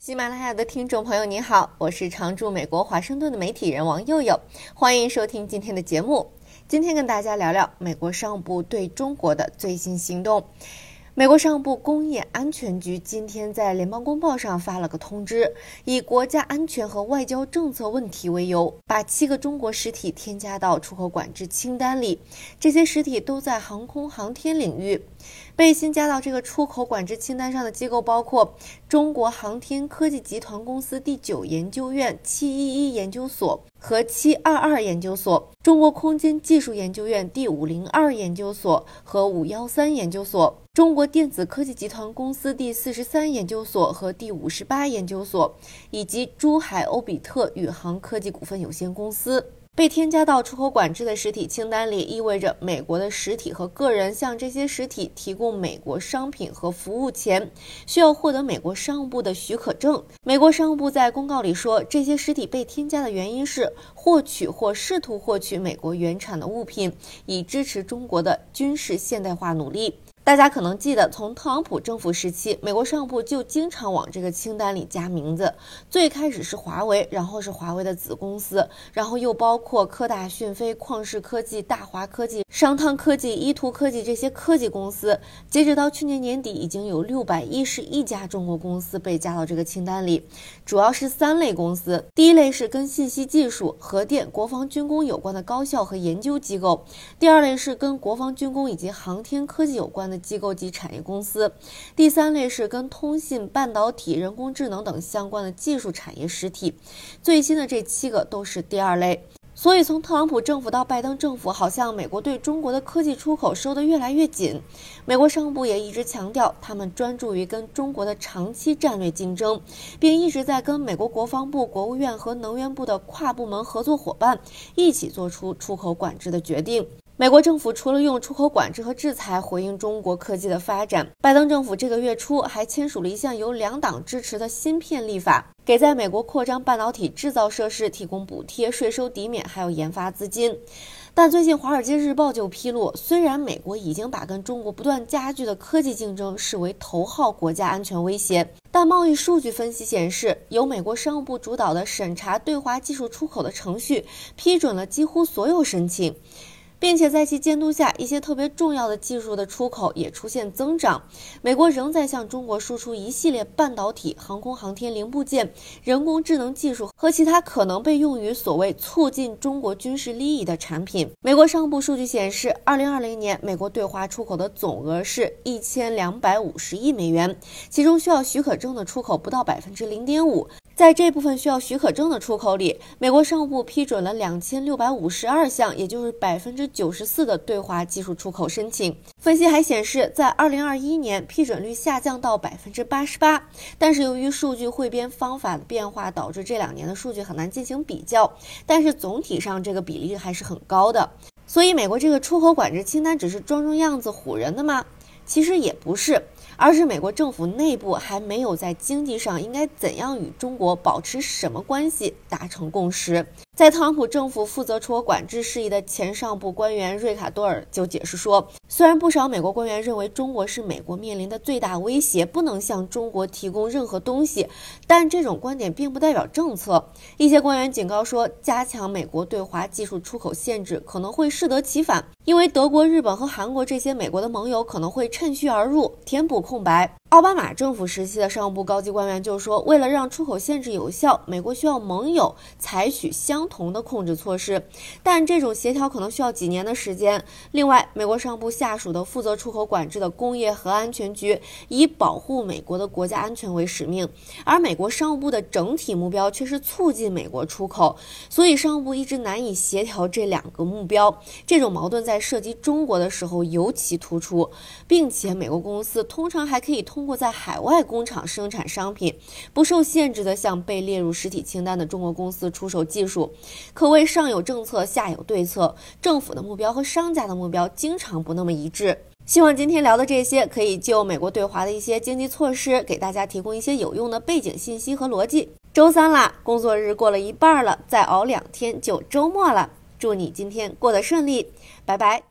喜马拉雅的听众朋友，你好，我是常驻美国华盛顿的媒体人王佑佑，欢迎收听今天的节目。今天跟大家聊聊美国商务部对中国的最新行动。美国商务部工业安全局今天在联邦公报上发了个通知，以国家安全和外交政策问题为由，把七个中国实体添加到出口管制清单里。这些实体都在航空航天领域。被新加到这个出口管制清单上的机构包括中国航天科技集团公司第九研究院七一一研究所和七二二研究所、中国空间技术研究院第五零二研究所和五幺三研究所、中国电子科技集团公司第四十三研究所和第五十八研究所，以及珠海欧比特宇航科技股份有限公司。被添加到出口管制的实体清单里，意味着美国的实体和个人向这些实体提供美国商品和服务前，需要获得美国商务部的许可证。美国商务部在公告里说，这些实体被添加的原因是获取或试图获取美国原产的物品，以支持中国的军事现代化努力。大家可能记得，从特朗普政府时期，美国商务部就经常往这个清单里加名字。最开始是华为，然后是华为的子公司，然后又包括科大讯飞、旷视科技、大华科技、商汤科技、依图科技这些科技公司。截止到去年年底，已经有六百一十一家中国公司被加到这个清单里，主要是三类公司：第一类是跟信息技术、核电、国防军工有关的高校和研究机构；第二类是跟国防军工以及航天科技有关。的机构及产业公司，第三类是跟通信、半导体、人工智能等相关的技术产业实体，最新的这七个都是第二类。所以从特朗普政府到拜登政府，好像美国对中国的科技出口收得越来越紧。美国商务部也一直强调，他们专注于跟中国的长期战略竞争，并一直在跟美国国防部、国务院和能源部的跨部门合作伙伴一起做出出口管制的决定。美国政府除了用出口管制和制裁回应中国科技的发展，拜登政府这个月初还签署了一项由两党支持的芯片立法，给在美国扩张半导体制造设施提供补贴、税收抵免，还有研发资金。但最近《华尔街日报》就披露，虽然美国已经把跟中国不断加剧的科技竞争视为头号国家安全威胁，但贸易数据分析显示，由美国商务部主导的审查对华技术出口的程序批准了几乎所有申请。并且在其监督下，一些特别重要的技术的出口也出现增长。美国仍在向中国输出一系列半导体、航空航天零部件、人工智能技术和其他可能被用于所谓促进中国军事利益的产品。美国商务部数据显示，二零二零年美国对华出口的总额是一千两百五十亿美元，其中需要许可证的出口不到百分之零点五。在这部分需要许可证的出口里，美国商务部批准了两千六百五十二项，也就是百分之九十四的对华技术出口申请。分析还显示，在二零二一年批准率下降到百分之八十八，但是由于数据汇编方法的变化，导致这两年的数据很难进行比较。但是总体上这个比例还是很高的。所以美国这个出口管制清单只是装装样子唬人的吗？其实也不是。而是美国政府内部还没有在经济上应该怎样与中国保持什么关系达成共识。在特朗普政府负责出口管制事宜的前上部官员瑞卡多尔就解释说，虽然不少美国官员认为中国是美国面临的最大威胁，不能向中国提供任何东西，但这种观点并不代表政策。一些官员警告说，加强美国对华技术出口限制可能会适得其反，因为德国、日本和韩国这些美国的盟友可能会趁虚而入，填补空白。奥巴马政府时期的商务部高级官员就说，为了让出口限制有效，美国需要盟友采取相同的控制措施，但这种协调可能需要几年的时间。另外，美国商务部下属的负责出口管制的工业和安全局以保护美国的国家安全为使命，而美国商务部的整体目标却是促进美国出口，所以商务部一直难以协调这两个目标。这种矛盾在涉及中国的时候尤其突出，并且美国公司通常还可以通。通过在海外工厂生产商品，不受限制地向被列入实体清单的中国公司出售技术，可谓上有政策，下有对策。政府的目标和商家的目标经常不那么一致。希望今天聊的这些，可以就美国对华的一些经济措施，给大家提供一些有用的背景信息和逻辑。周三啦，工作日过了一半了，再熬两天就周末了。祝你今天过得顺利，拜拜。